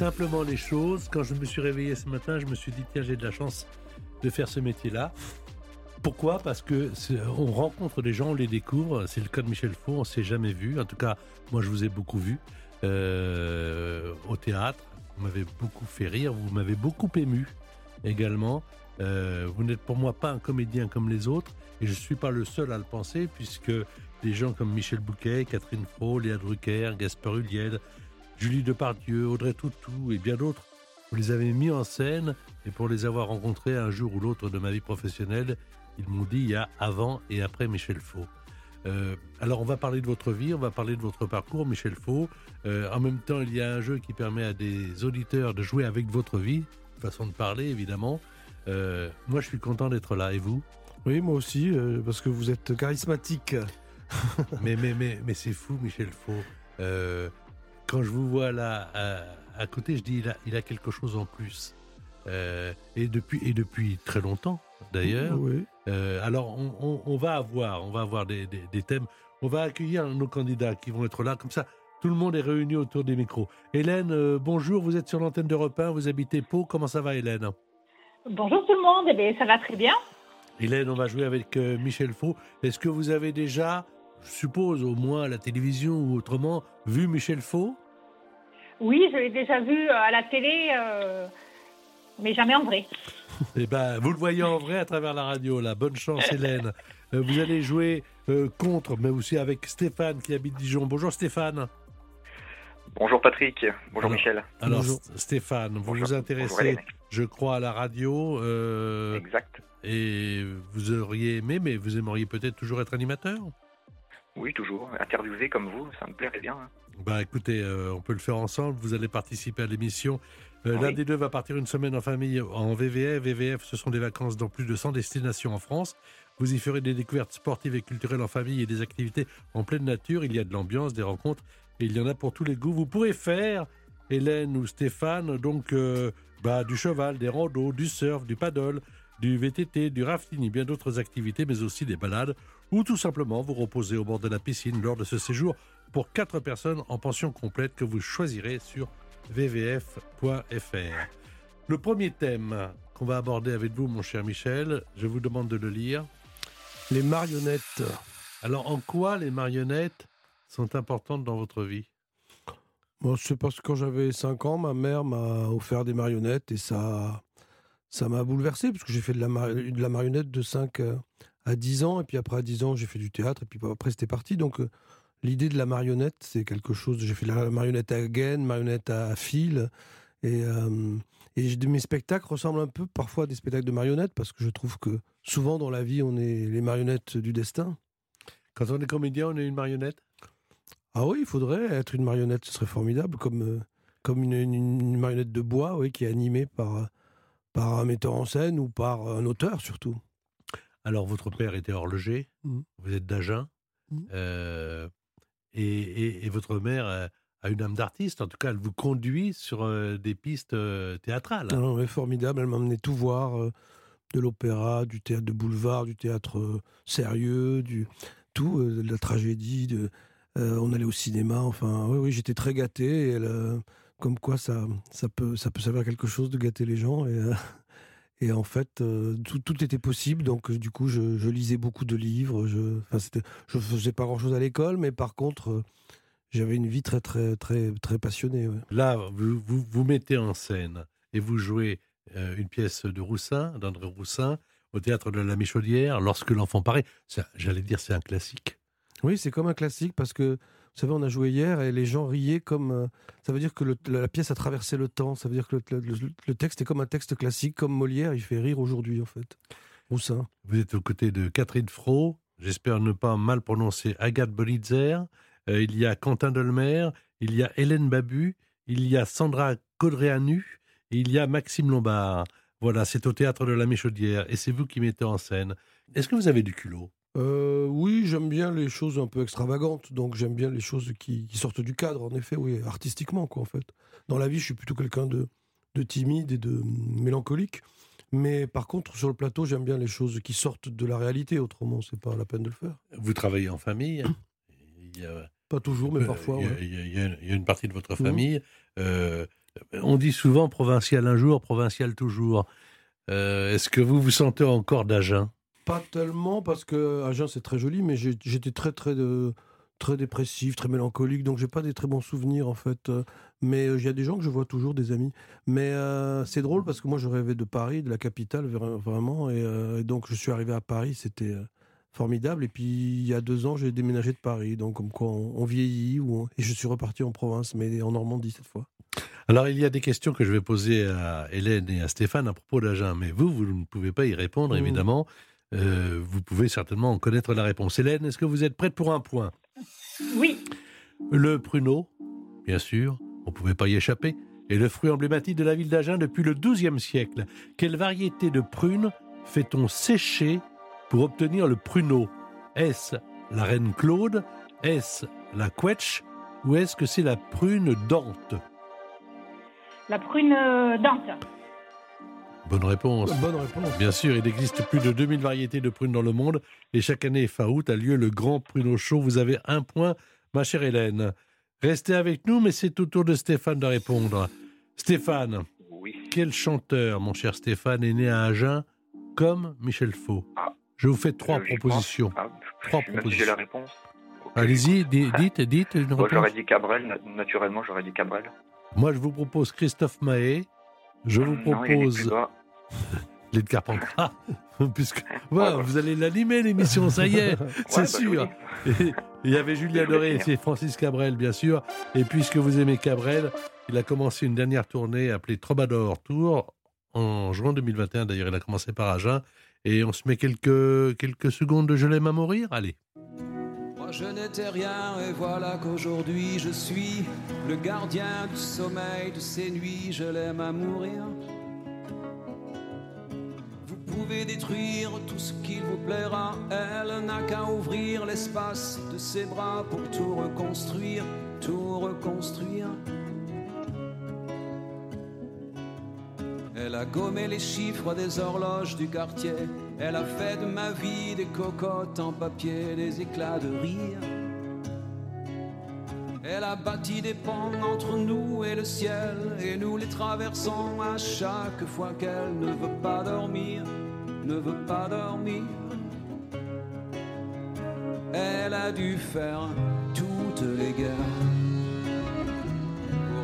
Simplement les choses. Quand je me suis réveillé ce matin, je me suis dit tiens, j'ai de la chance de faire ce métier-là. Pourquoi? Parce que on rencontre des gens, on les découvre. C'est le cas de Michel Faux, on s'est jamais vu. En tout cas, moi, je vous ai beaucoup vu euh, au théâtre. Vous m'avez beaucoup fait rire, vous m'avez beaucoup ému également. Euh, vous n'êtes pour moi pas un comédien comme les autres, et je ne suis pas le seul à le penser, puisque des gens comme Michel Bouquet, Catherine Fro, Léa Drucker, Gaspard Huliel, Julie Depardieu, Audrey Toutou et bien d'autres, vous les avez mis en scène, et pour les avoir rencontrés un jour ou l'autre de ma vie professionnelle, ils m'ont dit il y a avant et après Michel Faux. Euh, alors on va parler de votre vie, on va parler de votre parcours, Michel Faux. Euh, en même temps, il y a un jeu qui permet à des auditeurs de jouer avec votre vie, façon de parler évidemment. Euh, moi, je suis content d'être là. Et vous? Oui, moi aussi, parce que vous êtes charismatique. mais mais, mais, mais c'est fou, Michel Faux. Quand je vous vois là à, côté, je dis il a, il a quelque chose en plus. et, depuis, et depuis très longtemps, d'ailleurs. Oui. Euh, alors, on, va avoir, on va avoir des, thèmes. On va accueillir nos candidats qui vont être là. Comme ça, tout le monde est réuni autour des micros. Hélène, euh, bonjour. Vous êtes sur l'antenne d'Europe 1. Vous habitez Pau. Comment ça va, Hélène? Bonjour tout le monde. Eh bien, ça va très bien. Hélène, on va jouer avec euh, Michel Faux. Est-ce que vous avez déjà, je suppose, au moins à la télévision ou autrement, vu Michel Faux? Oui, je l'ai déjà vu à la télé, mais jamais en vrai. Eh ben, vous le voyez en vrai à travers la radio, là. Bonne chance, Hélène. Euh, vous allez jouer euh, contre, mais aussi avec Stéphane qui habite Dijon. Bonjour, Stéphane. Bonjour, Patrick. Bonjour, Michel. Alors, Stéphane, vous vous intéressez, je crois, à la radio. Euh, exact. Et vous auriez aimé, mais vous aimeriez peut-être toujours être animateur? Oui, toujours. Interviewé comme vous, ça me plairait bien. Bah écoutez, on peut le faire ensemble. Vous allez participer à l'émission euh, l'un des deux va partir une semaine en famille en VVF. VVF, ce sont des vacances dans plus de 100 destinations en France. Vous y ferez des découvertes sportives et culturelles en famille et des activités en pleine nature. Il y a de l'ambiance, des rencontres et il y en a pour tous les goûts. Vous pourrez faire, Hélène ou Stéphane, donc euh, bah, du cheval, des randos, du surf, du paddle, du VTT, du rafting et bien d'autres activités, mais aussi des balades ou tout simplement vous reposer au bord de la piscine lors de ce séjour pour quatre personnes en pension complète que vous choisirez sur vvf.fr. Le premier thème qu'on va aborder avec vous, mon cher Michel, je vous demande de le lire. Les marionnettes. Alors, en quoi les marionnettes sont importantes dans votre vie? Moi, c'est parce que quand j'avais 5 ans, ma mère m'a offert des marionnettes et ça ça m'a bouleversé parce que j'ai fait de la, de la marionnette de 5 à 10 ans et puis après à 10 ans, j'ai fait du théâtre et puis après c'était parti. Donc euh, l'idée de la marionnette, c'est quelque chose. J'ai fait la marionnette à gaine, marionnette à fil. Et, euh, et mes spectacles ressemblent un peu parfois à des spectacles de marionnettes parce que je trouve que souvent dans la vie, on est les marionnettes du destin. Quand on est comédien, on est une marionnette? Ah oui, il faudrait être une marionnette, ce serait formidable, comme, euh, comme une, marionnette de bois oui, qui est animée par, par un metteur en scène ou par un auteur surtout. Alors, votre père était horloger, mmh. vous êtes d'Agen. Mmh. Euh, et, votre mère a une âme d'artiste. En tout cas, elle vous conduit sur euh, des pistes euh, théâtrales. Ah non, formidable. Elle m'a emmené tout voir euh, de l'opéra, du théâtre de boulevard, du théâtre sérieux, du tout, de la tragédie. On allait au cinéma. Enfin, oui, oui, j'étais très gâté. comme quoi, ça, ça peut, ça peut servir à quelque chose de gâter les gens. Et en fait, euh, tout, était possible. Donc, euh, du coup, je, lisais beaucoup de livres. Je, je faisais pas grand-chose à l'école, mais par contre, euh, j'avais une vie très, très, très, très passionnée. Là, vous, vous, mettez en scène et vous jouez une pièce de Roussin, d'André Roussin, au théâtre de la Michaudière, lorsque l'enfant paraît. J'allais dire, c'est un classique. Oui, c'est comme un classique parce que, vous savez, on a joué hier et les gens riaient comme. euh, ça veut dire que la pièce a traversé le temps. Ça veut dire que le, texte est comme un texte classique, comme Molière, il fait rire aujourd'hui, en fait. Vous êtes aux côtés de Catherine Fro, j'espère ne pas mal prononcer Agathe Bolitzer, Euh, il y a Quentin Dolmer, il y a Hélène Babu, il y a Sandra Codréanu, et il y a Maxime Lombard. Voilà, c'est au théâtre de la Méchaudière et c'est vous qui mettez en scène. Est-ce que vous avez du culot? Euh, oui, j'aime bien les choses un peu extravagantes, donc j'aime bien les choses qui, qui sortent du cadre, en effet, oui, artistiquement, quoi, en fait. Dans la vie, je suis plutôt quelqu'un de, de timide et de hum, mélancolique, mais par contre, sur le plateau, j'aime bien les choses qui sortent de la réalité, autrement, c'est pas la peine de le faire. Vous travaillez en famille? Il y a, Pas toujours, mais parfois, il y a- ouais. il y a- il y a- il y a une partie de votre Mhm. famille. euh, on dit souvent provincial un jour, provincial toujours. Euh, Est-ce que vous vous sentez encore d'Agen Pas tellement, parce que Agen, c'est très joli, mais j'étais très, très, de, très dépressif, très mélancolique, donc j'ai pas des très bons souvenirs, en fait. Euh, Mais euh, il y a des gens que je vois toujours, des amis. Mais euh, c'est drôle, parce que moi, je rêvais de Paris, de la capitale, vra- vraiment, et, euh, et donc je suis arrivé à Paris, c'était euh, formidable. Et puis, il y a deux ans, j'ai déménagé de Paris, donc comme quoi on, on vieillit, ou on- et je suis reparti en province, mais en Normandie cette fois. Alors, il y a des questions que je vais poser à Hélène et à Stéphane à propos d'Agen, mais vous, vous ne pouvez pas y répondre, Mhm. évidemment. Euh, vous pouvez certainement en connaître la réponse. Hélène, est-ce que vous êtes prête pour un point? Oui, Le pruneau, bien sûr, on ne pouvait pas y échapper, est le fruit emblématique de la ville d'Agen depuis le XIIe siècle. Quelle variété de prunes fait-on sécher pour obtenir le pruneau? Est-ce la reine Claude? Est-ce la quetch? Ou est-ce que c'est la prune dente la prune euh, dente. Bonne réponse. Bonne réponse. Bien sûr, il existe plus de 2000 variétés de prunes dans le monde et chaque année, fin août, a lieu le Grand Pruneau Show. Vous avez un point, ma chère Hélène. Restez avec nous, mais c'est au tour de Stéphane de répondre. Stéphane, Oui. quel chanteur, mon cher Stéphane, est né à Agen comme Michel Faux? Ah. Je vous fais trois propositions. Ah, Trois propositions. j'ai la réponse. Allez-y, di- dites, dites une Moi, réponse. j'aurais dit Cabrel, na- naturellement, j'aurais dit Cabrel. Moi, je vous propose Christophe Mahé. Je vous propose. les de Carpentras. Puisque, voilà, vous allez l'animer, l'émission, ça y est. C'est Ouais, bah, sûr. oui. Et Il y avait Julien Doré et Francis Cabrel, bien sûr. Et puisque vous aimez Cabrel, il a commencé une dernière tournée appelée Troubadour Tour en juin 2021. D'ailleurs, il a commencé par Agen. Et on se met quelques, quelques secondes de Je l'aime à mourir Allez. Moi je n'étais rien et voilà qu'aujourd'hui je suis le gardien du sommeil de ces nuits, je l'aime à mourir. Détruire tout ce qu'il vous plaira, elle n'a qu'à ouvrir l'espace de ses bras pour tout reconstruire, tout reconstruire. Elle a gommé les chiffres des horloges du quartier. Elle a fait de ma vie des cocottes en papier, des éclats de rire. Elle a bâti des ponts entre nous et le ciel, et nous les traversons à chaque fois qu'elle ne veut pas dormir, ne veut pas dormir. Elle a dû faire toutes les guerres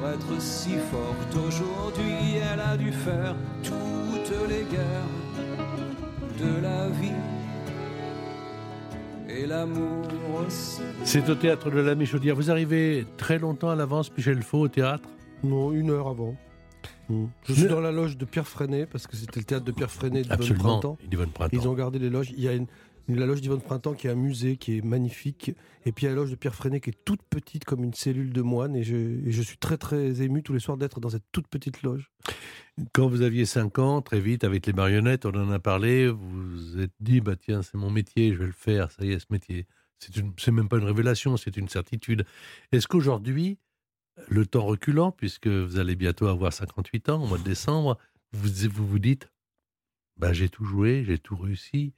pour être si forte aujourd'hui. Elle a dû faire toutes les guerres de la vie et l'amour aussi. C'est au théâtre de la Michaudière. Vous arrivez très longtemps à l'avance, Michel Faux, au théâtre? Non, une heure avant. Je suis dans la loge de Pierre Freinet, parce que c'était le théâtre de Pierre Freinet de Absolument. Printemps. Yvonne Printemps. Ils ont gardé les loges. Il y a une, la loge d'Yvonne Printemps qui est un musée qui est magnifique. Et puis il y a la loge de Pierre Freinet qui est toute petite comme une cellule de moine. Et je, et je suis très très ému tous les soirs d'être dans cette toute petite loge. Quand vous aviez 5 ans, très vite, avec les marionnettes, on en a parlé, vous vous êtes dit, bah tiens, c'est mon métier, je vais le faire, ça y est, ce métier. C'est même pas une révélation, c'est une certitude. Est-ce qu'aujourd'hui, le temps reculant, puisque vous allez bientôt avoir 58 ans, au mois de décembre, vous vous, dites, bah j'ai tout joué, j'ai tout réussi,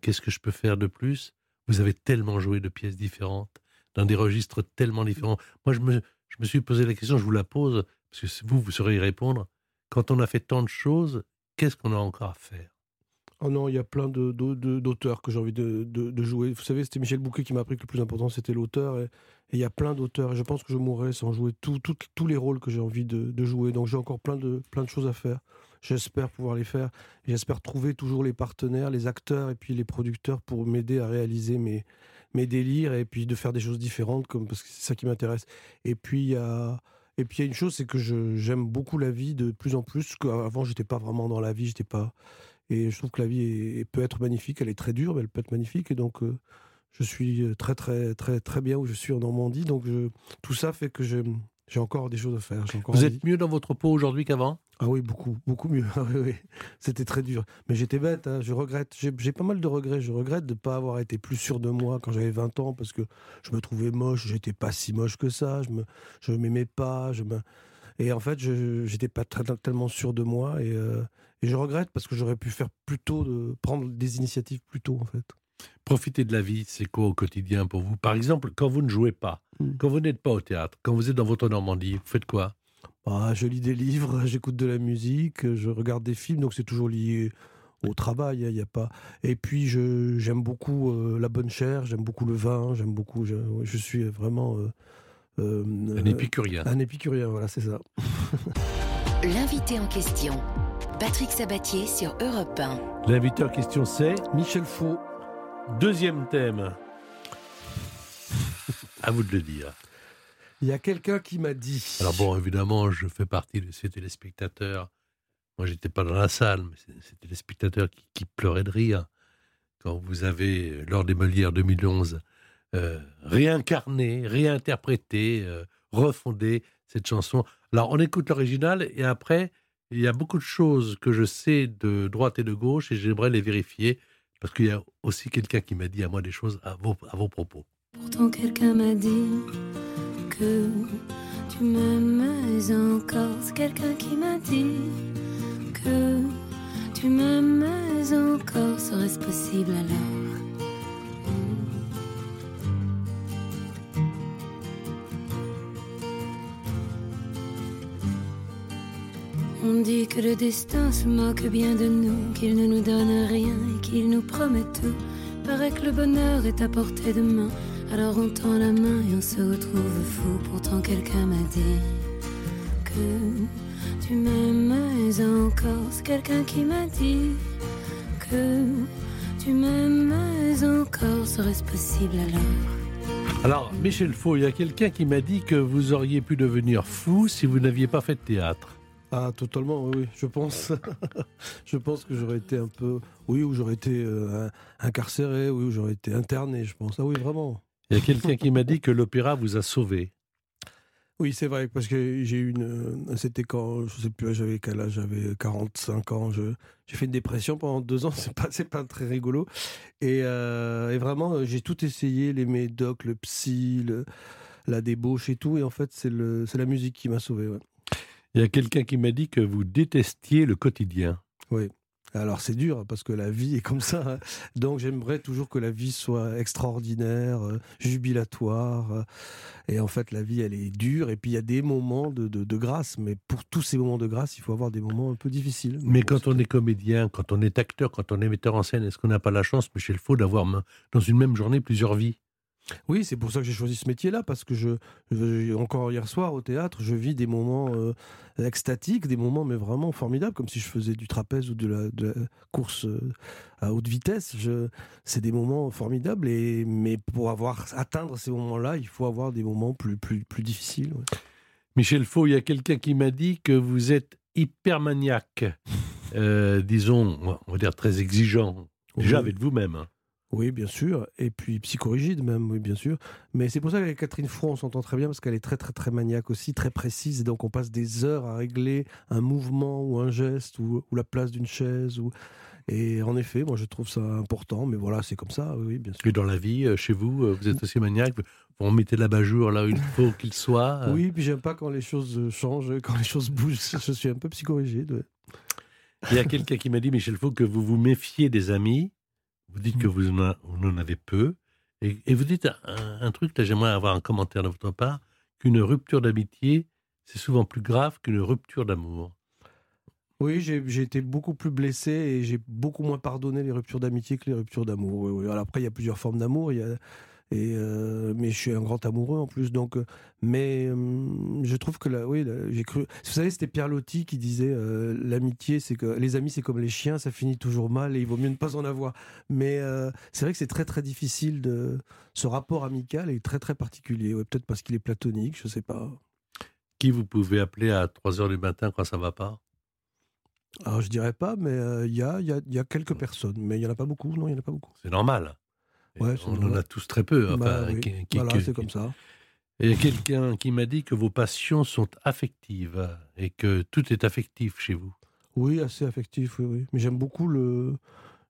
qu'est-ce que je peux faire de plus? Vous avez tellement joué de pièces différentes, dans des registres tellement différents. Moi, je me, je me suis posé la question, je vous la pose, parce que vous, vous saurez y répondre. Quand on a fait tant de choses, qu'est-ce qu'on a encore à faire? Oh non, il y a plein de- de- de- d'auteurs que j'ai envie de, jouer. Vous savez, c'était Michel Bouquet qui m'a appris que le plus important, c'était l'auteur. Et il y a plein d'auteurs. Je pense que je mourrais sans jouer tous les rôles que j'ai envie de, jouer. Donc j'ai encore plein de, plein de choses à faire. J'espère pouvoir les faire. J'espère trouver toujours les partenaires, les acteurs et puis les producteurs pour m'aider à réaliser mes, délires et puis de faire des choses différentes, parce que c'est ça qui m'intéresse. Et puis, il y a. Une chose, c'est que j'aime beaucoup la vie de plus en plus. Avant, j'étais pas vraiment dans la vie, j'étais pas. Et je trouve que la vie est- peut être magnifique. Elle est très dure, mais elle peut être magnifique. Et donc, euh, je suis très, très, très, très bien où je suis en Normandie. Donc, je- tout ça fait que j'ai encore des choses à faire. encore Vous envie. êtes mieux dans votre peau aujourd'hui qu'avant? Ah oui, beaucoup, beaucoup mieux. C'était très dur. Mais j'étais bête, hein, je regrette. J'ai pas mal de regrets. Je regrette de ne pas avoir été plus sûr de moi quand j'avais 20 ans parce que je me trouvais moche. J'étais pas si moche que ça. Je me, je m'aimais pas. Je me... Et en fait, je j'étais pas très- tellement sûr de moi. Et, euh, et je regrette parce que j'aurais pu faire plus tôt, de, prendre des initiatives plus tôt, en fait. Profiter de la vie, c'est quoi au quotidien pour vous? Par exemple, quand vous ne jouez pas, Mm. quand vous n'êtes pas au théâtre, quand vous êtes dans votre Normandie, vous faites quoi? Ah, je lis des livres, j'écoute de la musique, je regarde des films, donc c'est toujours lié au travail. Il y a pas. Et puis je j'aime beaucoup euh, la bonne chair, j'aime beaucoup le vin, j'aime beaucoup. Je suis vraiment euh, euh, Un euh, épicurien. un épicurien. Voilà, c'est ça. L'invité en question. Patrick Sabatier sur Europe 1. L'invité en question, c'est Michel Faux. deuxième thème. à vous de le dire. Il y a quelqu'un qui m'a dit. Alors bon, évidemment, je fais partie de ces téléspectateurs. Moi, j'étais pas dans la salle, mais c'est ces téléspectateurs qui, qui pleuraient de rire quand vous avez, lors des Molières 2011, euh, réincarné, réinterprété, euh, refondé cette chanson. Alors, on écoute l'original et après, il y a beaucoup de choses que je sais de droite et de gauche et j'aimerais les vérifier parce qu'il y a aussi quelqu'un qui m'a dit à moi des choses à vos, à vos propos. Pourtant quelqu'un m'a dit que tu m'aimes encore. C'est quelqu'un qui m'a dit que tu m'aimes encore. Serait-ce possible alors On dit que le destin se moque bien de nous, qu'il ne nous donne rien et qu'il nous promet tout. Paraît que le bonheur est à portée de main. Alors on tend la main et on se retrouve fou. Pourtant quelqu'un m'a dit que tu m'aimes encore. C'est quelqu'un qui m'a dit que tu m'aimes encore. Serait-ce possible alors? Alors, Michel Faux, il y a quelqu'un qui m'a dit que vous auriez pu devenir fou si vous n'aviez pas fait de théâtre. Ah, totalement, oui, je pense. je pense que j'aurais été un peu. Oui, ou j'aurais été euh, incarcéré, oui, ou j'aurais été interné, je pense. Ah oui, vraiment. Il y a quelqu'un qui m'a dit que l'opéra vous a sauvé. Oui, c'est vrai, parce que j'ai eu une. C'était quand, je sais plus, j'avais quel âge, j'avais 45 ans. je- J'ai fait une dépression pendant deux ans, c'est pas, c'est pas très rigolo. Et, euh, et vraiment, j'ai tout essayé, les médocs, le psy, le- la débauche et tout. Et en fait, c'est le- c'est la musique qui m'a sauvé. Ouais. Il y a quelqu'un qui m'a dit que vous détestiez le quotidien. Alors c'est dur parce que la vie est comme ça. hein. Donc j'aimerais toujours que la vie soit extraordinaire, euh, jubilatoire. euh, Et en fait la vie elle est dure. Et puis il y a des moments de, de- de grâce. Mais pour tous ces moments de grâce, il faut avoir des moments un peu difficiles. Mais quand on est comédien, quand on est acteur, quand on est metteur en scène, est-ce qu'on n'a pas la chance, Michel Faux, d'avoir dans une même journée plusieurs vies? Oui, c'est pour ça que j'ai choisi ce métier-là, parce que je, je- encore hier soir au théâtre, je vis des moments euh, extatiques, des moments mais vraiment formidables, comme si je faisais du trapèze ou de la, de la course euh, à haute vitesse. C'est des moments formidables, et, mais pour avoir atteindre ces moments-là, il faut avoir des moments plus, plus, plus difficiles. ouais. Michel Faux, il y a quelqu'un qui m'a dit que vous êtes hypermaniaque, euh, disons, on va dire très exigeant, déjà Oui. avec vous-même. hein. Oui, bien sûr. Et puis psychorigide même, oui, bien sûr. Mais c'est pour ça qu'avec Catherine Froid, on s'entend très bien parce qu'elle est très, très, très maniaque aussi, très précise. Et donc, on passe des heures à régler un mouvement ou un geste ou, ou la place d'une chaise. Ou... Et en effet, moi, je trouve ça important. Mais voilà, c'est comme ça, oui, bien sûr. Et dans la vie, euh, chez vous, euh, vous êtes aussi maniaque, vous mettez l'abat-jour là où il faut qu'il soit. euh. Oui, puis j'aime pas quand les choses changent, quand les choses bougent. Je suis un peu psychorigide. ouais. Il y a quelqu'un qui m'a dit, Michel Faux, que vous vous méfiez des amis. Vous dites que vous en, avez peu. Et, vous dites un, truc, là j'aimerais avoir un commentaire de votre part, qu'une rupture d'amitié, c'est souvent plus grave qu'une rupture d'amour. Oui, j'ai été beaucoup plus blessé et j'ai beaucoup moins pardonné les ruptures d'amitié que les ruptures d'amour. Après, il y a plusieurs formes d'amour. Et euh, mais je suis un grand amoureux en plus. Donc, euh, mais hum, je trouve que là, oui, j'ai cru. Vous savez, c'était Pierre Loti qui disait euh, l'amitié, c'est que les amis, c'est comme les chiens, ça finit toujours mal et il vaut mieux ne pas en avoir. Mais c'est vrai que c'est très très difficile de. Ce rapport amical est très très particulier. Peut-être parce qu'il est platonique, je sais pas. Qui vous pouvez appeler à 3 heures du matin quand ça va pas? Alors je dirais pas, mais il y, a, y, a, y, a, quelques personnes, mais il y en a pas beaucoup. Non, il y en a pas beaucoup. C'est normal. Ouais, on en a tous très peu. Enfin, bah, oui. qui, voilà, c'est comme ça. Il y a quelqu'un qui m'a dit que vos passions sont affectives et que tout est affectif chez vous. Oui, assez affectif, oui, oui. Mais j'aime beaucoup le.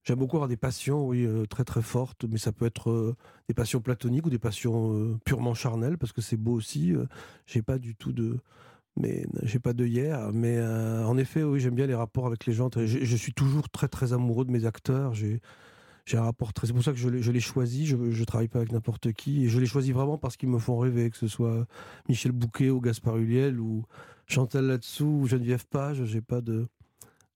J'aime beaucoup avoir des passions, oui, euh, très très fortes, mais ça peut être euh, des passions platoniques ou des passions euh, purement charnelles, parce que c'est beau aussi. j'ai pas du tout de, mais j'ai pas de hier. Mais en effet, oui, j'aime bien les rapports avec les gens. Je, je, suis toujours très très amoureux de mes acteurs. J'ai j'ai un rapport très. C'est pour ça que je l'ai choisi. Je ne travaille pas avec n'importe qui. Et je l'ai choisi vraiment parce qu'ils me font rêver, que ce soit Michel Bouquet ou Gaspard Huliel ou Chantal Latsou ou Geneviève Page. J'ai pas de.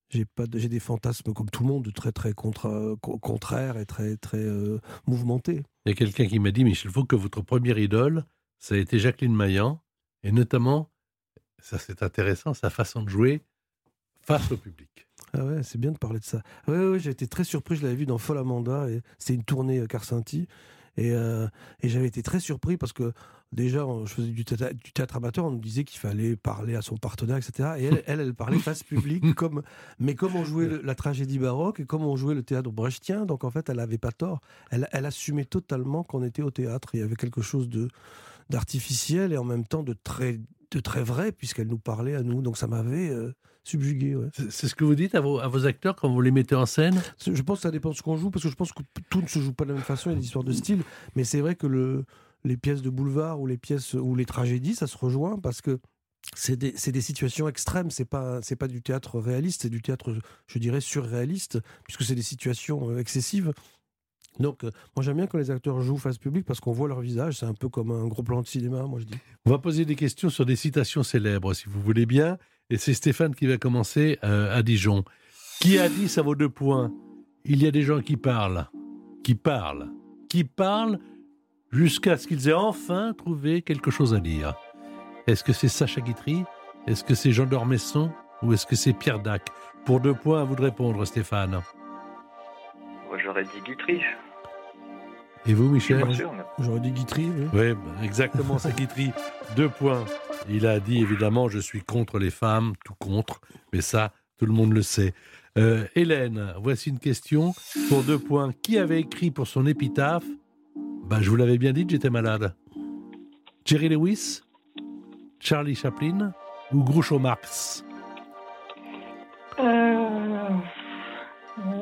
J'ai pas j'ai des fantasmes comme tout le monde, très très contra, contraires et très très euh, mouvementés. Il y a quelqu'un qui m'a dit, Michel faut que votre première idole, ça a été Jacqueline Maillan, et notamment, ça c'est intéressant, sa façon de jouer face au public. Ah ouais, c'est bien de parler de ça. Ouais, ouais, j'ai été très surpris. Je l'avais vu dans Folle Amanda c'était une tournée euh, Carcinti. Et, euh, et j'avais été très surpris parce que déjà, je faisais du théâtre, amateur, on nous disait qu'il fallait parler à son partenaire, etc. Et elle, elle, parlait face publique, comme, mais comme on jouait la tragédie baroque et comme on jouait le théâtre brechtien. Donc en fait, elle n'avait pas tort. Elle, elle assumait totalement qu'on était au théâtre. Il y avait quelque chose d'artificiel et en même temps de très, de très vrai, puisqu'elle nous parlait à nous. Donc ça m'avait. Euh, subjugué. Ouais. C'est ce que vous dites à vos, à vos, acteurs quand vous les mettez en scène? Je pense que ça dépend de ce qu'on joue, parce que je pense que tout ne se joue pas de la même façon, il y a des histoires de style, mais c'est vrai que le, les pièces de boulevard ou les pièces ou les tragédies, ça se rejoint parce que c'est des, des, situations extrêmes, c'est pas c'est pas du théâtre réaliste, c'est du théâtre, je dirais, surréaliste, puisque c'est des situations euh, excessives. Donc, euh, moi j'aime bien quand les acteurs jouent face public parce qu'on voit leur visage, c'est un peu comme un gros plan de cinéma, moi je dis. On va poser des questions sur des citations célèbres, si vous voulez bien. Et c'est Stéphane qui va commencer euh, à Dijon. Qui a dit ça vaut deux points? Il y a des gens qui parlent, qui parlent, qui parlent jusqu'à ce qu'ils aient enfin trouvé quelque chose à dire. Est-ce que c'est Sacha Guitry? Est-ce que c'est Jean d'Ormesson? Ou est-ce que c'est Pierre Dac? Pour deux points, à vous de répondre, Stéphane. J'aurais dit Guitry. Et vous, Michel J'aurais dit Guitry. Oui, exactement, c'est Guitry. Deux points. Il a dit évidemment je suis contre les femmes, tout contre, mais ça, tout le monde le sait. Euh, Hélène, voici une question pour deux points. Qui avait écrit pour son épitaphe bah, Je vous l'avais bien dit, j'étais malade. Jerry Lewis Charlie Chaplin ou Groucho Marx euh...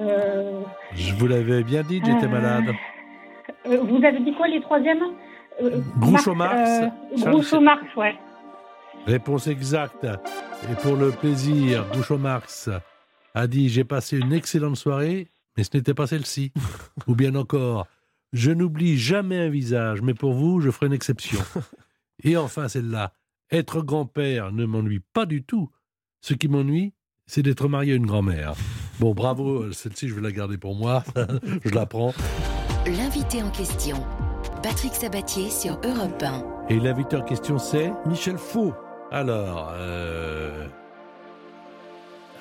Euh... Je vous l'avais bien dit, j'étais malade. Euh, vous avez dit quoi les troisièmes? Groucho Marx. Groucho Marx, ouais. Réponse exacte. Et pour le plaisir, Groucho Marx a dit J'ai passé une excellente soirée, mais ce n'était pas celle-ci. Ou bien encore Je n'oublie jamais un visage, mais pour vous, je ferai une exception. Et enfin, celle-là Être grand-père ne m'ennuie pas du tout. Ce qui m'ennuie, c'est d'être marié à une grand-mère. Bon, bravo, celle-ci, je vais la garder pour moi. je la prends. L'invité en question, Patrick Sabatier sur Europe 1. Et l'invité en question, c'est Michel Faux. Alors, euh,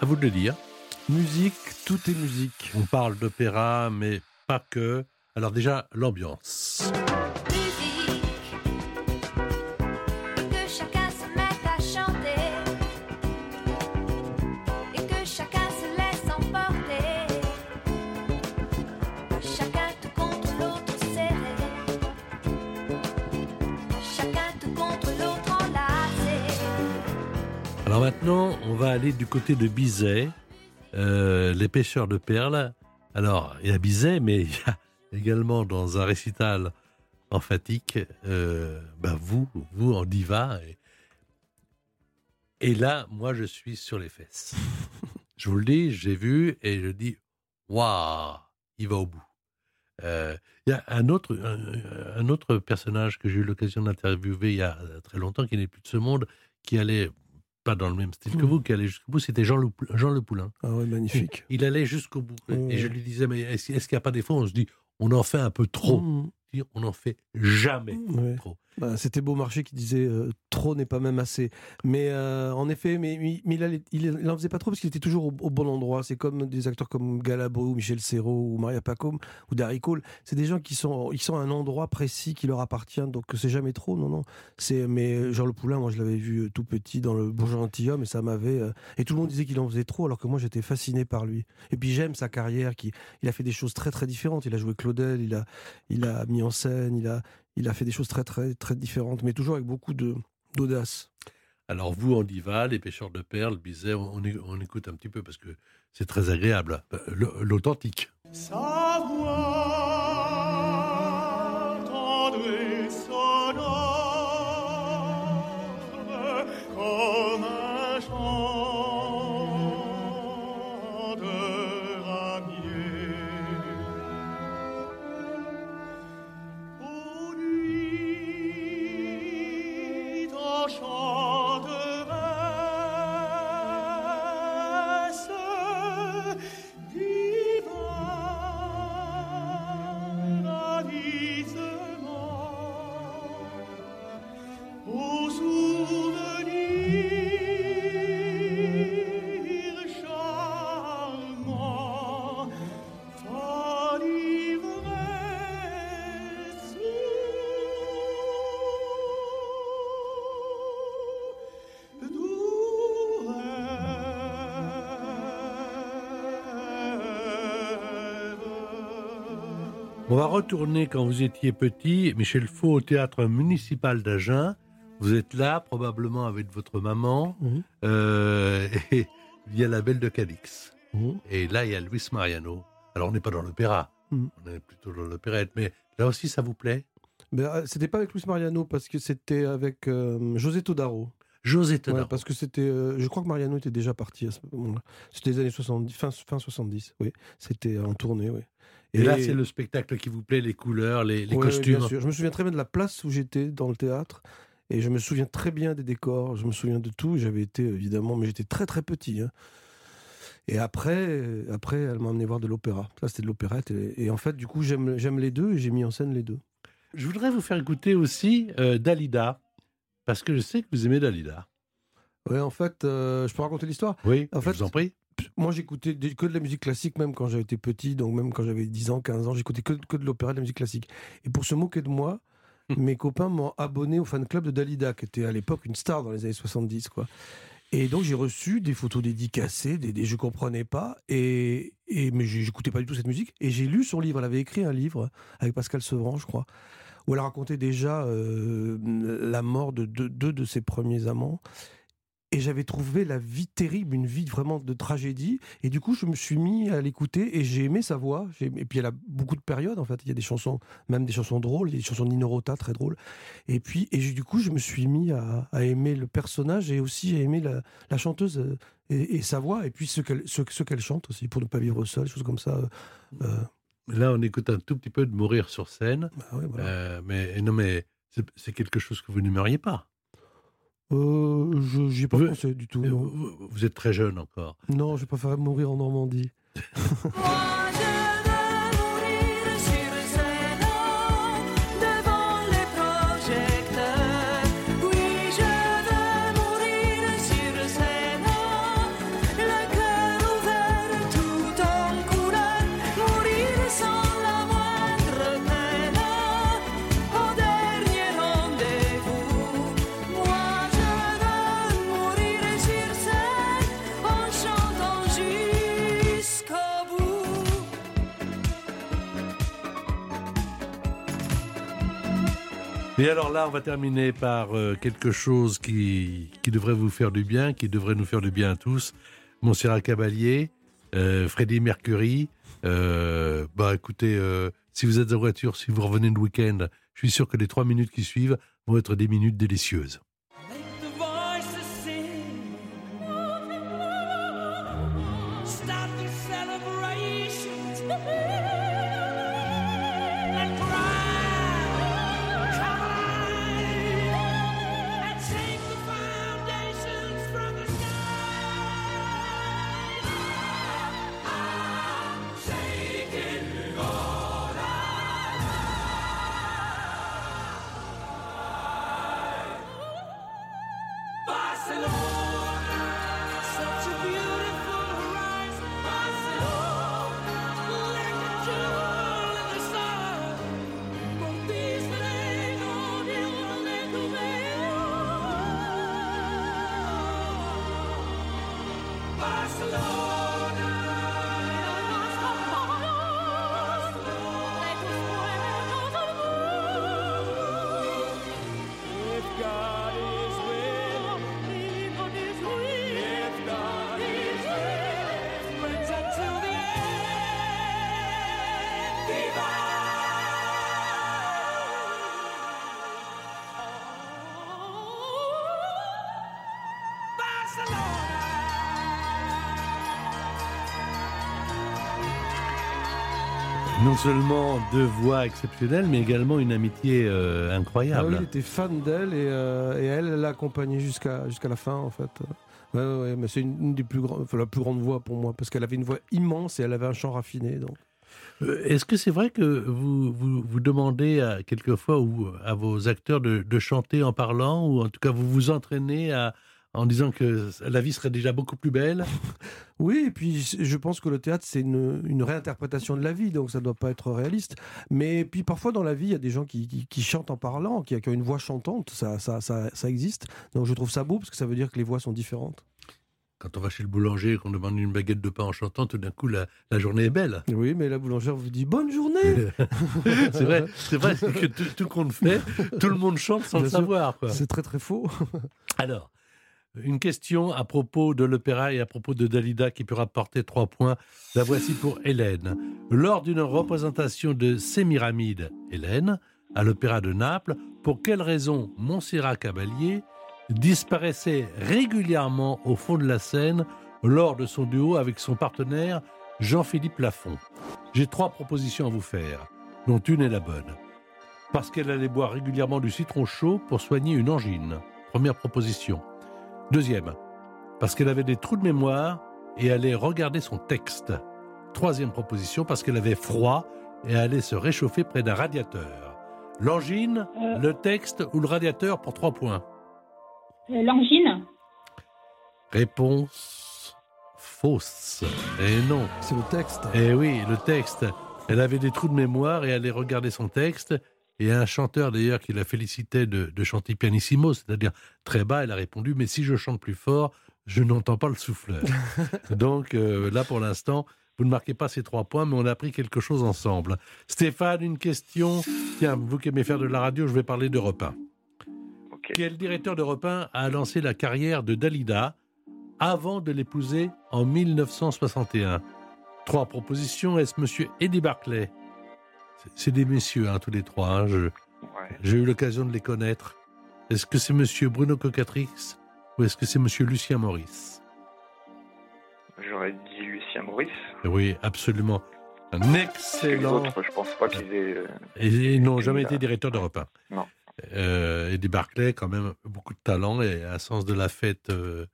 à vous de le dire. Musique, tout est musique. On parle d'opéra, mais pas que. Alors déjà, l'ambiance. Maintenant, on va aller du côté de Bizet, euh, les pêcheurs de perles. Alors, il y a Bizet, mais il y a également dans un récital emphatique, euh, ben vous, vous en diva. Et, et là, moi, je suis sur les fesses. je vous le dis, j'ai vu et je dis, waouh, il va au bout. Euh, il y a un autre, un, un autre personnage que j'ai eu l'occasion d'interviewer il y a très longtemps, qui n'est plus de ce monde, qui allait pas dans le même style que Mmh. vous, qui allait jusqu'au bout, c'était Jean, Le, Jean Le Poulain. Ah ouais, magnifique. Il allait jusqu'au bout. Mmh. Et je lui disais, mais est-ce qu'il n'y a pas des fois, on se dit, on en fait un peu trop. Mmh. Dire, on n'en fait jamais Ouais. trop. Bah, C'était Beaumarchais qui disait euh, trop n'est pas même assez. Mais euh, en effet, mais, il, allait- il, il en faisait pas trop parce qu'il était toujours au, au bon endroit. C'est comme des acteurs comme Galabo, ou Michel Serrault ou Maria Pacôme ou Darry Cole. C'est des gens qui sont, ils sont à un endroit précis qui leur appartient. Donc c'est jamais trop. Non, non. C'est mais Jean Le Poulain, moi je l'avais vu euh, tout petit dans le Bourgeois gentilhomme et ça m'avait. euh, et tout le monde disait qu'il en faisait trop alors que moi j'étais fasciné par lui. Et puis j'aime sa carrière. Qui, il a fait des choses très très différentes. Il a joué Claudel, il a, il a mis en scène, il a, il a fait des choses très très très différentes, mais toujours avec beaucoup de d'audace. Alors vous, en diva, les pêcheurs de perles, Bizet, on, on on écoute un petit peu parce que c'est très agréable. Euh, L'authentique. Sa On va retourner quand vous étiez petit, Michel Faux, au théâtre municipal d'Agen. Vous êtes là, probablement avec votre maman, Mhm. euh, et il y a la Belle de Cadix. Mhm. Et là, il y a Luis Mariano. Alors, on n'est pas dans l'opéra, Mhm. on est plutôt dans l'opérette, mais là aussi, ça vous plaît? Mais euh, c'était pas avec Luis Mariano parce que c'était avec euh, José Todaro. José Ouais, Todaro. parce que c'était, euh, je crois que Mariano était déjà parti à ce moment-là. C'était les années 70, fin, fin 70, oui. C'était en tournée, oui. Et, là, c'est le spectacle qui vous plaît, les couleurs, les, les Ouais, costumes. bien sûr. Je me souviens très bien de la place où j'étais dans le théâtre. Et je me souviens très bien des décors, je me souviens de tout. J'avais été, évidemment, mais j'étais très très petit. hein. Et après, après, elle m'a emmené voir de l'opéra. Ça, c'était de l'opérette. Et, et en fait, du coup, j'aime les deux et j'ai mis en scène les deux. Je voudrais vous faire écouter aussi euh, Dalida, parce que je sais que vous aimez Dalida. Ouais, en fait, euh, je peux raconter l'histoire? Oui, En je fait, vous en prie. Moi, j'écoutais que de la musique classique, même quand j'étais petit, donc même quand j'avais 10 ans, 15 ans, j'écoutais que, que de l'opéra, de la musique classique. Et pour se moquer de moi, Hmm. mes copains m'ont abonné au fan club de Dalida, qui était à l'époque une star dans les années 70, quoi. Et donc j'ai reçu des photos dédicacées, des, des je comprenais pas, et, et mais j'écoutais pas du tout cette musique. Et j'ai lu son livre. Elle avait écrit un livre avec Pascal Sevran, je crois, où elle racontait déjà euh, la mort de deux, deux de ses premiers amants. Et j'avais trouvé la vie terrible, une vie vraiment de tragédie. Et du coup, je me suis mis à l'écouter et j'ai aimé sa voix. Et puis, elle a beaucoup de périodes, en fait. Il y a des chansons, même des chansons drôles. Il y a des chansons de Nino Rota très drôles. Et puis, et du coup, je me suis mis à, à aimer le personnage et aussi à aimer la, la chanteuse euh, et, et sa voix. Et puis, ce qu'elle ce, ce qu'elle chante aussi, pour ne pas vivre seul, des choses comme ça. Euh, Là, on écoute un tout petit peu de Mourir sur scène. bah ouais, voilà. Euh, mais non, mais c'est quelque chose que vous n'aimeriez pas. Euh, je j'y ai pas Vous- pensé du tout. Euh, Vous, vous êtes très jeune encore. non je préfère mourir en Normandie. Et alors là, on va terminer par euh, quelque chose qui, devrait vous faire du bien, qui devrait nous faire du bien à tous. Montserrat Caballé, euh, Freddie Mercury. euh, bah écoutez, euh, si vous êtes en voiture, si vous revenez le week-end, je suis sûr que les trois minutes qui suivent vont être des minutes délicieuses. Seulement deux voix exceptionnelles, mais également une amitié euh, Ah incroyable. oui, il était fan d'elle et, euh, et elle l'a accompagnée jusqu'à jusqu'à la fin en fait. Ouais, ouais, mais c'est une, une des plus grandes, la plus grande voix pour moi parce qu'elle avait une voix immense et elle avait un chant raffiné. Donc. Euh, Est-ce que c'est vrai que vous, vous, vous demandez à, quelquefois ou à vos acteurs de, de chanter en parlant, ou en tout cas vous vous entraînez à, en disant que la vie serait déjà beaucoup plus belle Oui, et puis je pense que le théâtre, c'est une, une réinterprétation de la vie, donc ça ne doit pas être réaliste. Mais puis parfois dans la vie, il y a des gens qui, qui- qui chantent en parlant, qui, qui ont une voix chantante, ça, ça, ça, ça existe. Donc je trouve ça beau parce que ça veut dire que les voix sont différentes. Quand on va chez le boulanger et qu'on demande une baguette de pain en chantant, tout d'un coup la, la journée est belle. Oui, mais la boulangère vous dit bonne journée c'est vrai, c'est vrai que tout, tout compte fait, tout le monde chante sans Bien le sûr. savoir. quoi. C'est très très faux. Alors, une question à propos de l'opéra et à propos de Dalida qui peut rapporter trois points. La voici pour Hélène. Lors d'une représentation de Sémiramide, Hélène, à l'opéra de Naples, pour quelle raison Montserrat Caballé disparaissait régulièrement au fond de la scène lors de son duo avec son partenaire Jean-Philippe Lafont? J'ai trois propositions à vous faire, dont une est la bonne. Parce qu'elle allait boire régulièrement du citron chaud pour soigner une angine. Première proposition. Deuxième, parce qu'elle avait des trous de mémoire et allait regarder son texte. Troisième proposition, parce qu'elle avait froid et allait se réchauffer près d'un radiateur. L'angine, Euh. le texte ou le radiateur pour trois points Euh, L'angine Réponse fausse. Et non. C'est le texte. Eh oui, le texte. Elle avait des trous de mémoire et allait regarder son texte. Et un chanteur d'ailleurs qui la félicitait de, de chanter pianissimo, c'est-à-dire très bas, elle a répondu Mais si je chante plus fort, je n'entends pas le souffleur. Donc euh, là, pour l'instant, vous ne marquez pas ces trois points, mais on a appris quelque chose ensemble. Stéphane, une question. Tiens, vous qui aimez faire de la radio, je vais parler d'Europe 1. Ok. Quel directeur d'Europe 1 a lancé la carrière de Dalida avant de l'épouser en 1961 Trois propositions. Est-ce monsieur Eddie Barclay? C'est- des messieurs, hein, tous les trois. hein, je- Ouais. J'ai eu l'occasion de les connaître. Est-ce que c'est monsieur Bruno Cocatrix ou est-ce que c'est monsieur Lucien Maurice? J'aurais dit Lucien Maurice. Oui, absolument. Un les excellent. autres, je pense pas qu'ils aient. euh, Et ils n'ont jamais été directeur d'Europe 1. Non. Euh, Eddie Barclay, quand même, beaucoup de talent et un sens de la fête euh,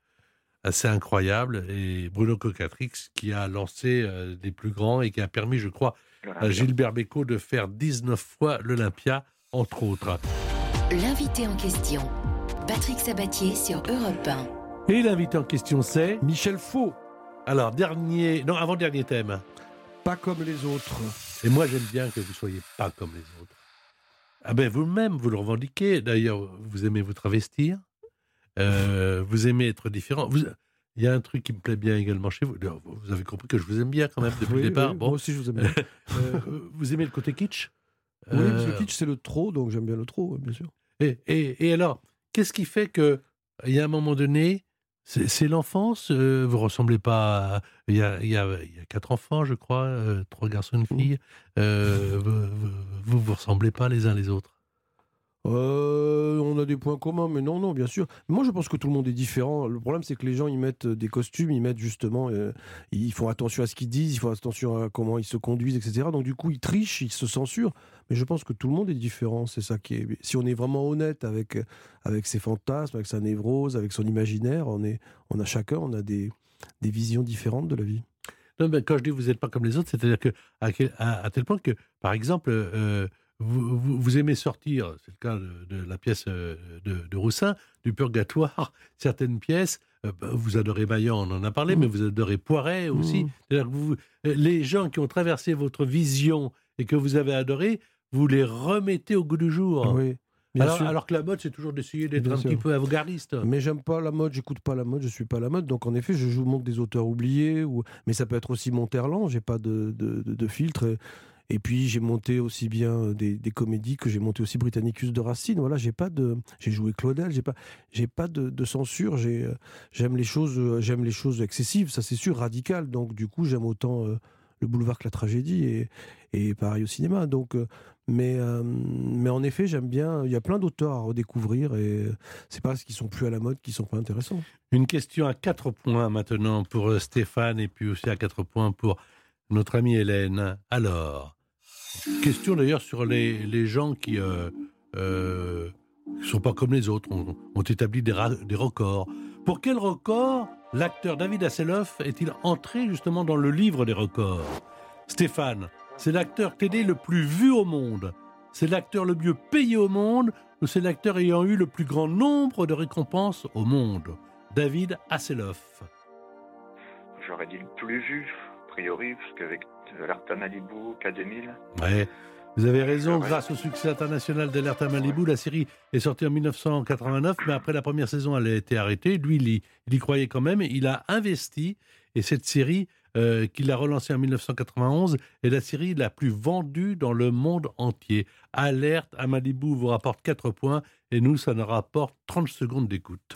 assez incroyable. Et Bruno Cocatrix, qui a lancé euh, des plus grands et qui a permis, je crois, à Gilbert Bécaud de faire 19 fois l'Olympia, entre autres. L'invité en question, Patrick Sabatier sur Europe 1. Et l'invité en question, c'est Michel Faux, Alors, dernier. Non, avant-dernier thème. pas comme les autres. Et moi, j'aime bien que vous soyez pas comme les autres. Ah ben, vous-même, vous le revendiquez. D'ailleurs, vous aimez vous travestir. Euh, vous aimez être différent. Vous- Il y a un truc qui me plaît bien également chez vous. Vous avez compris que je vous aime bien quand même depuis Oui, le départ. oui, bon, Moi aussi, je vous aime bien. Euh, vous aimez le côté kitsch? Oui, parce Euh, que kitsch, c'est le trop, donc j'aime bien le trop, bien sûr. et, et- et alors, qu'est-ce qui fait que, il y a un moment donné, c'est c'est l'enfance euh, Vous ressemblez pas. à- Il y a, il y a- il y a quatre enfants, je crois, euh, trois garçons, une fille. Euh, vous, vous, vous vous ressemblez pas les uns les autres. Euh, on a des points communs, mais non, non, bien sûr. Moi, je pense que tout le monde est différent. Le problème, c'est que les gens, ils mettent des costumes, ils mettent justement, euh, ils font attention à ce qu'ils disent, ils font attention à comment ils se conduisent, etc. Donc, du coup, ils trichent, ils se censurent. Mais je pense que tout le monde est différent. C'est ça qui est. Si on est vraiment honnête avec avec ses fantasmes, avec sa névrose, avec son imaginaire, on est, on a chacun, on a des des visions différentes de la vie. Non, mais quand je dis vous n'êtes pas comme les autres, c'est-à-dire que à, quel- tel point que, par exemple, euh, vous, vous- vous aimez sortir, c'est le cas de, de la pièce euh, de, de Roussin, du purgatoire, certaines pièces. euh, bah, vous adorez Vaillant, on en a parlé, Mhm. mais vous adorez Poiret aussi. Que vous- euh, les gens qui ont traversé votre vision et que vous avez adoré, vous les remettez au goût du jour. Oui, alors, que la mode, c'est toujours d'essayer d'être Bien un sûr. petit peu avant-gardiste. Mais j'aime pas la mode, j'écoute pas la mode, je suis pas la mode. Donc en effet, je joue montre des auteurs oubliés. Ou... Mais ça peut être aussi Monterland, j'ai pas de, de, de- de filtre. Et, puis j'ai monté aussi bien euh, des, comédies que j'ai monté aussi Britannicus de Racine. Voilà, j'ai pas de, j'ai joué Claudel, j'ai pas, j'ai pas de, censure. Euh, j'aime les choses, euh, j'aime les choses excessives, ça c'est sûr, radicales. Donc du coup, j'aime autant le boulevard que la tragédie et, et pareil au cinéma. Donc, mais, mais en effet, j'aime bien. Il y a plein d'auteurs à redécouvrir et c'est pas parce qu'ils sont plus à la mode qu'ils sont pas intéressants. Une question à quatre points maintenant pour Stéphane et puis aussi à quatre points pour notre amie Hélène. Alors, question d'ailleurs sur les, gens qui ne sont pas comme les autres, ont, établi des, records. Pour quel record l'acteur David Hasselhoff est-il entré justement dans le livre des records? Stéphane, c'est l'acteur télé le plus vu au monde. C'est l'acteur le mieux payé au monde ou c'est l'acteur ayant eu le plus grand nombre de récompenses au monde? David Hasselhoff. J'aurais dit le plus vu, a priori, parce qu'avec de l'Arta Malibu, K2000, Ouais, vous avez raison, grâce au succès international d'Alerte à Malibu, la série est sortie en 1989, mais après la première saison, elle a été arrêtée. Lui, il y, il y croyait quand même, il a investi, et cette série, euh, qu'il a relancée en 1991, est la série la plus vendue dans le monde entier. Alerte à Malibu vous rapporte 4 points, et nous, ça nous rapporte 30 secondes d'écoute.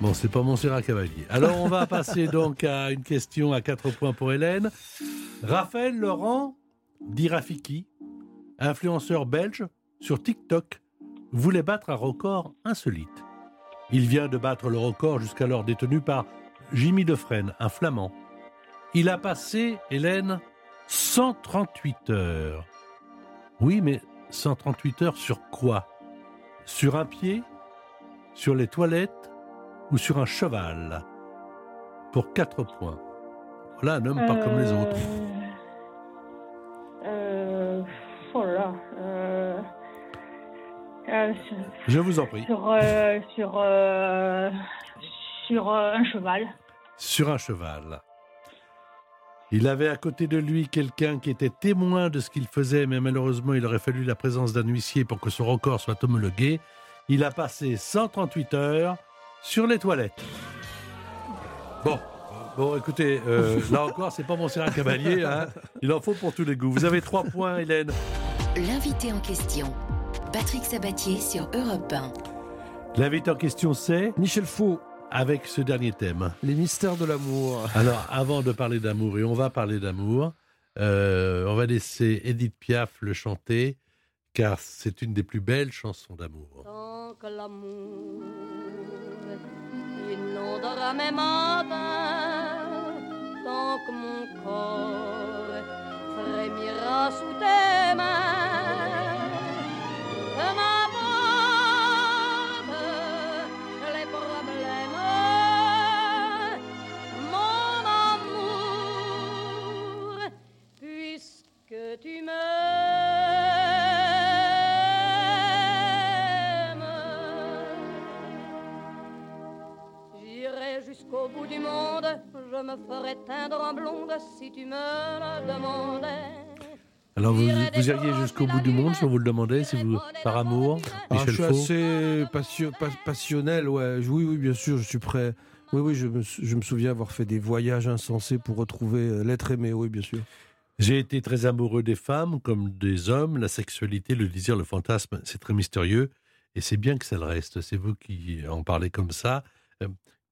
Bon, c'est pas Montserrat Cavalier. Alors, on va passer donc à une question à 4 points pour Hélène. Raphaël Laurent, dit Rafiki, influenceur belge sur TikTok, voulait battre un record insolite. Il vient de battre le record jusqu'alors détenu par Jimmy Defresne, un flamand. Il a passé, Hélène, 138 heures. Oui, mais 138 heures sur quoi? Sur un pied? Sur les toilettes? Ou sur un cheval Pour 4 points. Voilà un homme pas comme les autres. Euh, oh là là, euh, euh, sur- Je vous en prie. sur, euh, sur, euh, sur euh, un cheval. Sur un cheval. Il avait à côté de lui quelqu'un qui était témoin de ce qu'il faisait, mais malheureusement, il aurait fallu la présence d'un huissier pour que son record soit homologué. Il a passé 138 heures sur les toilettes. Bon, bon, écoutez, euh, là encore, c'est pas mon Serra Cavalier, hein. il en faut pour tous les goûts. Vous avez trois points, Hélène. L'invité en question. Patrick Sabatier sur Europe 1. L'invité en question, c'est Michel Faux, avec ce dernier thème. Les mystères de l'amour. Alors, avant de parler d'amour, et on va parler d'amour, euh, on va laisser Edith Piaf le chanter, car c'est une des plus belles chansons d'amour. Tant que l'amour inondera mes matins, me ferai teindre en blonde si tu me le demandais. Alors, vous, vous iriez jusqu'au bout du monde si on vous le demandait, si vous, par amour, Ah, Michel je suis Faux assez passio- pas- passionnel, ouais. Oui, oui, bien sûr, je suis prêt. Oui, oui, je me, sou- je me souviens avoir fait des voyages insensés pour retrouver euh, l'être aimé, oui, bien sûr. J'ai été très amoureux des femmes comme des hommes. La sexualité, le désir, le fantasme, c'est très mystérieux. Et c'est bien que ça le reste. C'est vous qui en parlez comme ça.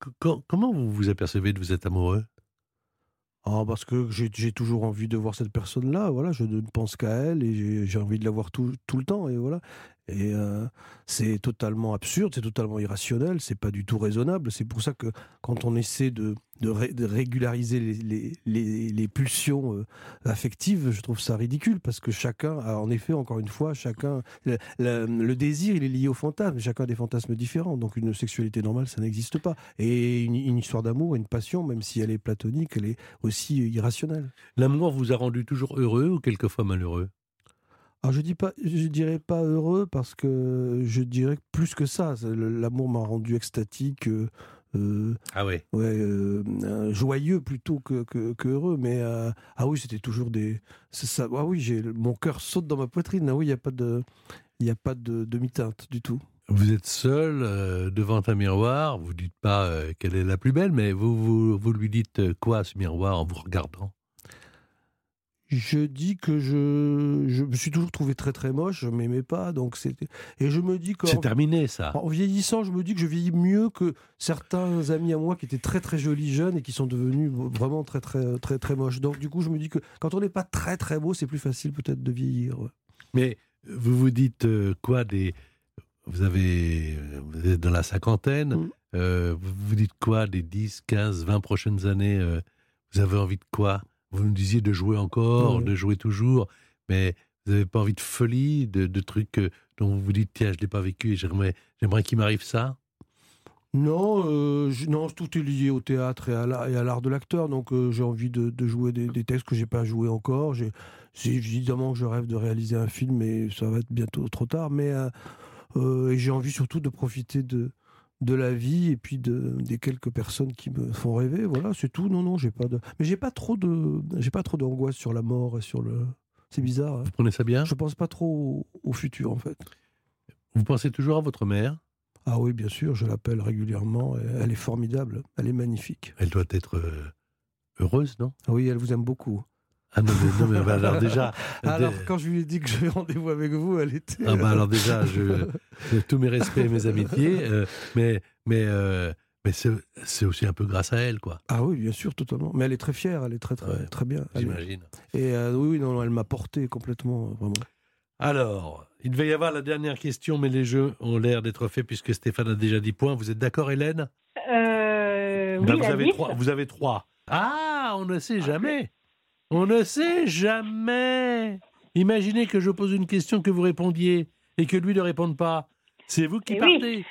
Co- co- comment vous vous apercevez de vous êtes amoureux? Ah, parce que j'ai toujours envie de voir cette personne-là. Voilà, je ne pense qu'à elle et j'ai- j'ai envie de la voir tout, tout le temps. Et voilà. Et euh, c'est totalement absurde, c'est totalement irrationnel, c'est pas du tout raisonnable. C'est pour ça que quand on essaie de, de, ré- de régulariser les, pulsions euh, affectives, je trouve ça ridicule parce que chacun, a, en effet, encore une fois, chacun. Le désir, il est lié au fantasme. Chacun a des fantasmes différents. Donc une sexualité normale, ça n'existe pas. Et une, une histoire d'amour, une passion, même si elle est platonique, elle est aussi irrationnelle. L'amour vous a rendu toujours heureux ou quelquefois malheureux? Alors je dis pas, je dirais pas heureux parce que je dirais plus que ça. L'amour m'a rendu extatique, euh, euh, Ah ouais. ouais, euh, joyeux plutôt que, que, que heureux. Mais euh, ah oui, c'était toujours des. ça. Ah oui, j'ai mon cœur saute dans ma poitrine. Ah oui, il y a pas de, il y a pas de demi-teinte du tout. Vous êtes seul devant un miroir, vous dites pas quelle est la plus belle, mais vous, vous, vous lui dites quoi à ce miroir en vous regardant? Je dis que je, je me suis toujours trouvé très très moche, je m'aimais pas, donc c'était. Et je me dis que C'est terminé ça. En vieillissant, je me dis que je vieillis mieux que certains amis à moi qui étaient très très jolis jeunes et qui sont devenus vraiment très très très très moches. Donc du coup, je me dis que quand on n'est pas très très beau, c'est plus facile peut-être de vieillir. ouais. Mais vous vous dites euh, quoi des vous avez vous êtes dans la cinquantaine, Mm. euh, vous vous dites quoi des 10, 15, 20 prochaines années euh, Vous avez envie de quoi? Vous nous disiez de jouer encore, Oui. de jouer toujours, mais vous n'avez pas envie de folie, de, de trucs euh, dont vous vous dites tiens, je l'ai pas vécu et j'aimerais j'aimerais qu'il m'arrive ça? Non, euh, je- non, tout est lié au théâtre et à l'art, et à l'art de l'acteur. Donc euh, j'ai envie de, de jouer des, des textes que j'ai pas joués encore. J'ai, évidemment que je rêve de réaliser un film, mais ça va être bientôt trop tard. Mais euh, et j'ai envie surtout de profiter de de la vie et puis de, des quelques personnes qui me font rêver. Voilà, c'est tout. Non, non, j'ai pas de, mais j'ai pas trop de, j'ai pas trop d'angoisse sur la mort et sur le. C'est bizarre. hein. Vous prenez ça bien? Je pense pas trop au, au futur en fait. Vous pensez toujours à votre mère? Ah oui, bien sûr, je l'appelle régulièrement. Elle est formidable. Elle est magnifique. Elle doit être euh, heureuse, non? Ah Oui, elle vous aime beaucoup. Ah non, mais, non, mais bah, alors déjà. Alors, quand je lui ai dit que j'avais rendez-vous avec vous, elle était. Ah bah alors déjà, je, je- tous mes respects et mes amitiés, euh, mais, mais, euh, mais c'est c'est aussi un peu grâce à elle, quoi. Ah oui, bien sûr, totalement. Mais elle est très fière, elle est très, très, Ouais, très bien. J'imagine. Et euh, oui, non, non, elle m'a porté complètement, euh, vraiment. Alors, il devait y avoir la dernière question, mais les jeux ont l'air d'être faits puisque Stéphane a déjà 10 points. Vous êtes d'accord, Hélène? Euh, Ben, oui, vous, la avez trois, vous avez trois. Ah, on ne sait jamais. On ne sait jamais. Imaginez que je pose une question que vous répondiez et que lui ne réponde pas. C'est vous qui Eh oui. partez.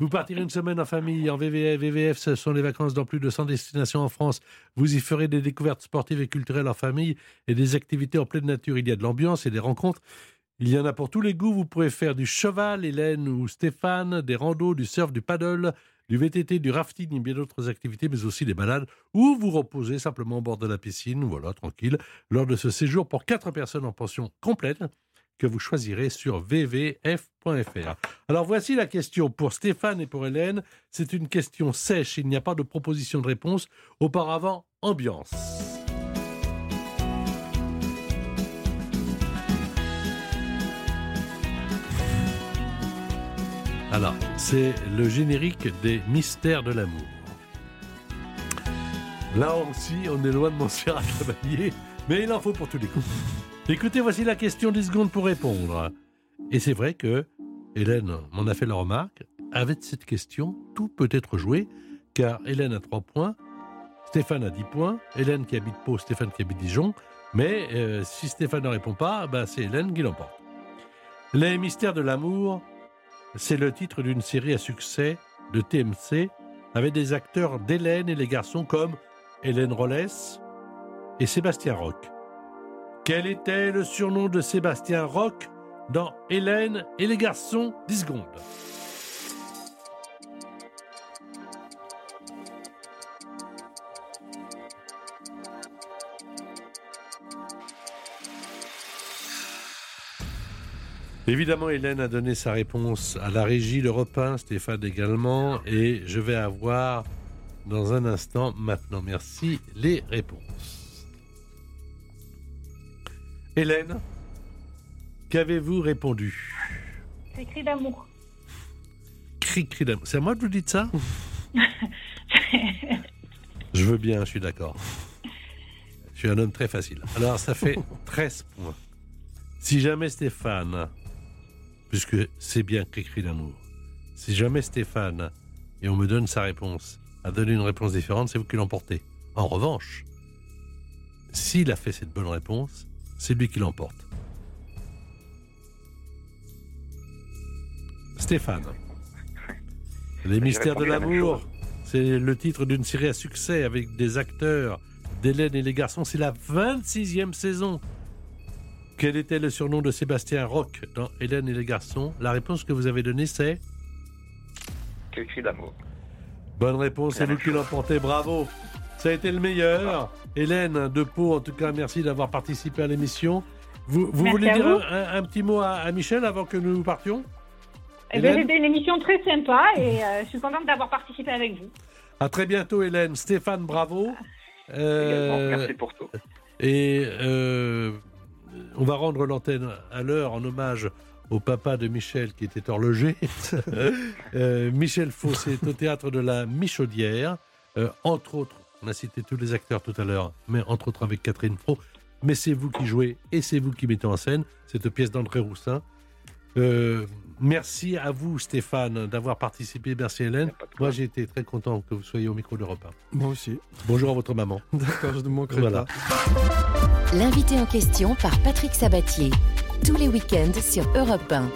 Vous partirez une semaine en famille, en VVF. VVF, ce sont les vacances dans plus de 100 destinations en France. Vous y ferez des découvertes sportives et culturelles en famille et des activités en pleine nature. Il y a de l'ambiance et des rencontres. Il y en a pour tous les goûts. Vous pourrez faire du cheval, Hélène ou Stéphane, des randos, du surf, du paddle, du VTT, du rafting et bien d'autres activités, mais aussi des balades ou vous reposez simplement au bord de la piscine, voilà, tranquille, lors de ce séjour pour quatre personnes en pension complète que vous choisirez sur vvf.fr. Alors voici la question pour Stéphane et pour Hélène. C'est une question sèche, il n'y a pas de proposition de réponse. Auparavant, ambiance. Alors, c'est le générique des mystères de l'amour. Là aussi, on est loin de faire à travailler, mais il en faut pour tous les coups. Écoutez, voici la question 10 secondes pour répondre. Et c'est vrai que Hélène m'en a fait la remarque. Avec cette question, tout peut être joué, car Hélène a 3 points, Stéphane a 10 points, Hélène qui habite Pau, Stéphane qui habite Dijon, mais euh, si Stéphane ne répond pas, bah, c'est Hélène qui l'emporte. Les mystères de l'amour, c'est le titre d'une série à succès de TMC avec des acteurs d'Hélène et les garçons comme Hélène Rollès et Sébastien Roch. Quel était le surnom de Sébastien Roch dans Hélène et les garçons? 10 secondes. Évidemment, Hélène a donné sa réponse à la régie, le repas, Stéphane également, et je vais avoir dans un instant, maintenant, merci, les réponses. Hélène, qu'avez-vous répondu? C'est cri d'amour. Cri, cri d'amour. C'est à moi que vous dites ça? Je veux bien, je suis d'accord. suis un homme très facile. Alors, ça fait 13 points. Si jamais Stéphane, puisque c'est bien qu'écrit l'amour, si jamais Stéphane, et on me donne sa réponse, a donné une réponse différente, c'est vous qui l'emportez. En revanche, s'il a fait cette bonne réponse, c'est lui qui l'emporte. Stéphane. Les mystères de l'amour, c'est le titre d'une série à succès avec des acteurs d'Hélène et les garçons. C'est la 26e saison. Quel était le surnom de Sébastien Roch dans Hélène et les garçons? La réponse que vous avez donnée, c'est Quel cri d'amour. Bonne réponse, c'est vous qui l'emportez, bravo. Ça a été le meilleur. Hélène de Pau, en tout cas, merci d'avoir participé à l'émission. Vous, voulez dire vous. un, un petit mot à, à Michel avant que nous partions? Eh ben, C'était une émission très sympa et euh, je suis contente d'avoir participé avec vous. À très bientôt, Hélène. Stéphane, bravo. Euh, Également, Merci pour tout. Et euh, on va rendre l'antenne à l'heure en hommage au papa de Michel qui était horloger. Euh, Michel Faux est au théâtre de la Michaudière, euh, entre autres. On a cité tous les acteurs tout à l'heure, mais entre autres avec Catherine Fro. Mais c'est vous qui jouez et c'est vous qui mettez en scène cette pièce d'André Roussin. Euh, merci à vous, Stéphane, d'avoir participé. Merci, Hélène. Moi, j'ai été très content que vous soyez au micro d'Europe 1. Moi aussi. Bonjour à votre maman. D'accord, je ne manquerai Voilà. pas. L'invité en question par Patrick Sabatier. Tous les week-ends sur Europe 1.